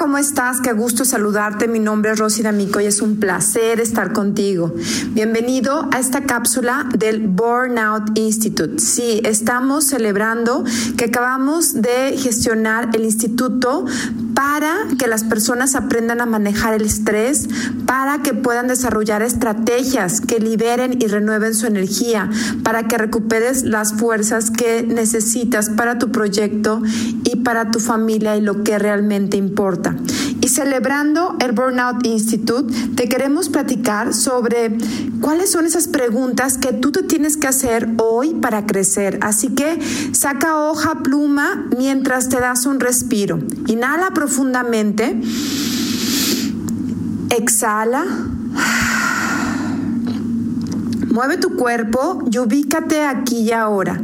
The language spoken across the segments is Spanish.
¿cómo estás? Qué gusto saludarte. Mi nombre es Rosy D'Amico y es un placer estar contigo. Bienvenido a esta cápsula del Burnout Institute. Sí, estamos celebrando que acabamos de gestionar el instituto para que las personas aprendan a manejar el estrés, para que puedan desarrollar estrategias que liberen y renueven su energía, para que recuperes las fuerzas que necesitas para tu proyecto y para tu familia y lo que realmente importa. Celebrando el Burnout Institute, te queremos platicar sobre cuáles son esas preguntas que tú te tienes que hacer hoy para crecer. Así que saca hoja, pluma mientras te das un respiro. Inhala profundamente. Exhala. Mueve tu cuerpo y ubícate aquí y ahora.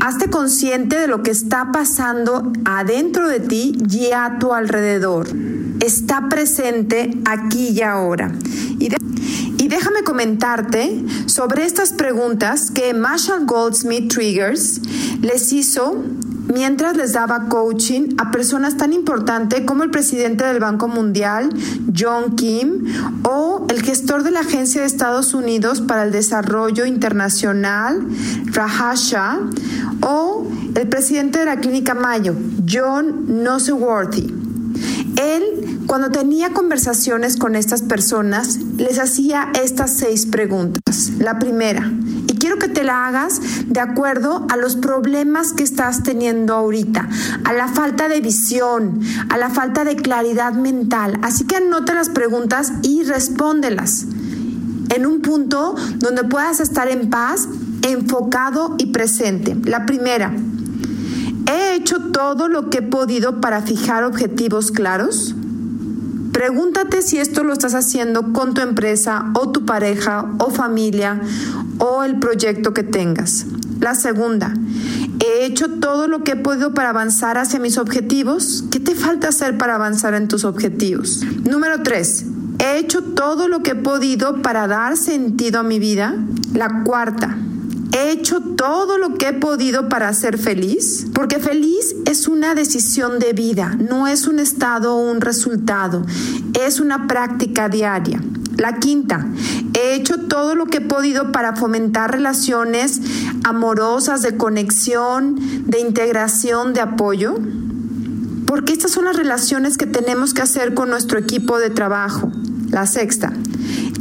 Hazte consciente de lo que está pasando adentro de ti y a tu alrededor. Está presente aquí y ahora. Y, déjame comentarte sobre estas preguntas que Marshall Goldsmith Triggers les hizo mientras les daba coaching a personas tan importantes como el presidente del Banco Mundial, John Kim, o el gestor de la Agencia de Estados Unidos para el Desarrollo Internacional, Rahasha, o el presidente de la Clínica Mayo, John Noseworthy. Él, cuando tenía conversaciones con estas personas, les hacía estas seis preguntas. La primera, quiero que te la hagas de acuerdo a los problemas que estás teniendo ahorita, a la falta de visión, a la falta de claridad mental. Así que anota las preguntas y respóndelas en un punto donde puedas estar en paz, enfocado y presente. La primera, ¿he hecho todo lo que he podido para fijar objetivos claros? Pregúntate si esto lo estás haciendo con tu empresa o tu pareja o familia o el proyecto que tengas. La segunda, ¿he hecho todo lo que he podido para avanzar hacia mis objetivos? ¿Qué te falta hacer para avanzar en tus objetivos? Número tres, ¿he hecho todo lo que he podido para dar sentido a mi vida? La cuarta, ¿He hecho todo lo que he podido para ser feliz? Porque feliz es una decisión de vida, no es un estado o un resultado, es una práctica diaria. La quinta, he hecho todo lo que he podido para fomentar relaciones amorosas, de conexión, de integración, de apoyo. Porque estas son las relaciones que tenemos que hacer con nuestro equipo de trabajo. La sexta,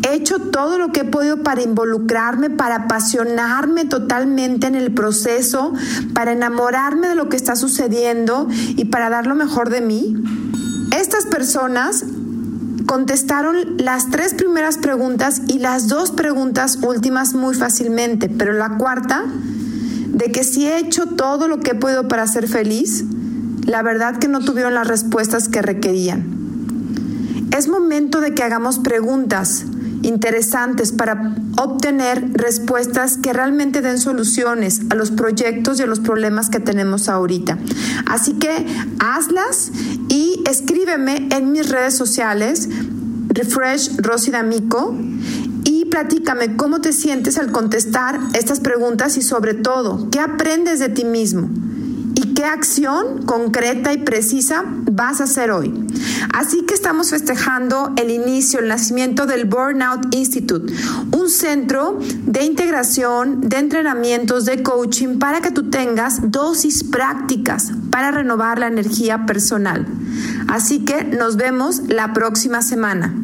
He hecho todo lo que he podido para involucrarme, para apasionarme totalmente en el proceso, para enamorarme de lo que está sucediendo y para dar lo mejor de mí. Estas personas contestaron las tres primeras preguntas y las dos preguntas últimas muy fácilmente, pero la cuarta, de que si he hecho todo lo que he podido para ser feliz, la verdad que no tuvieron las respuestas que requerían. Es momento de que hagamos preguntas interesantes para obtener respuestas que realmente den soluciones a los proyectos y a los problemas que tenemos ahorita. Así que hazlas y escríbeme en mis redes sociales, Refresh Rosy D'Amico, y platícame cómo te sientes al contestar estas preguntas y sobre todo, ¿qué aprendes de ti mismo? ¿Y qué acción concreta y precisa vas a hacer hoy? Así que estamos festejando el inicio, el nacimiento del Burnout Institute, un centro de integración, de entrenamientos, de coaching para que tú tengas dosis prácticas para renovar la energía personal. Así que nos vemos la próxima semana.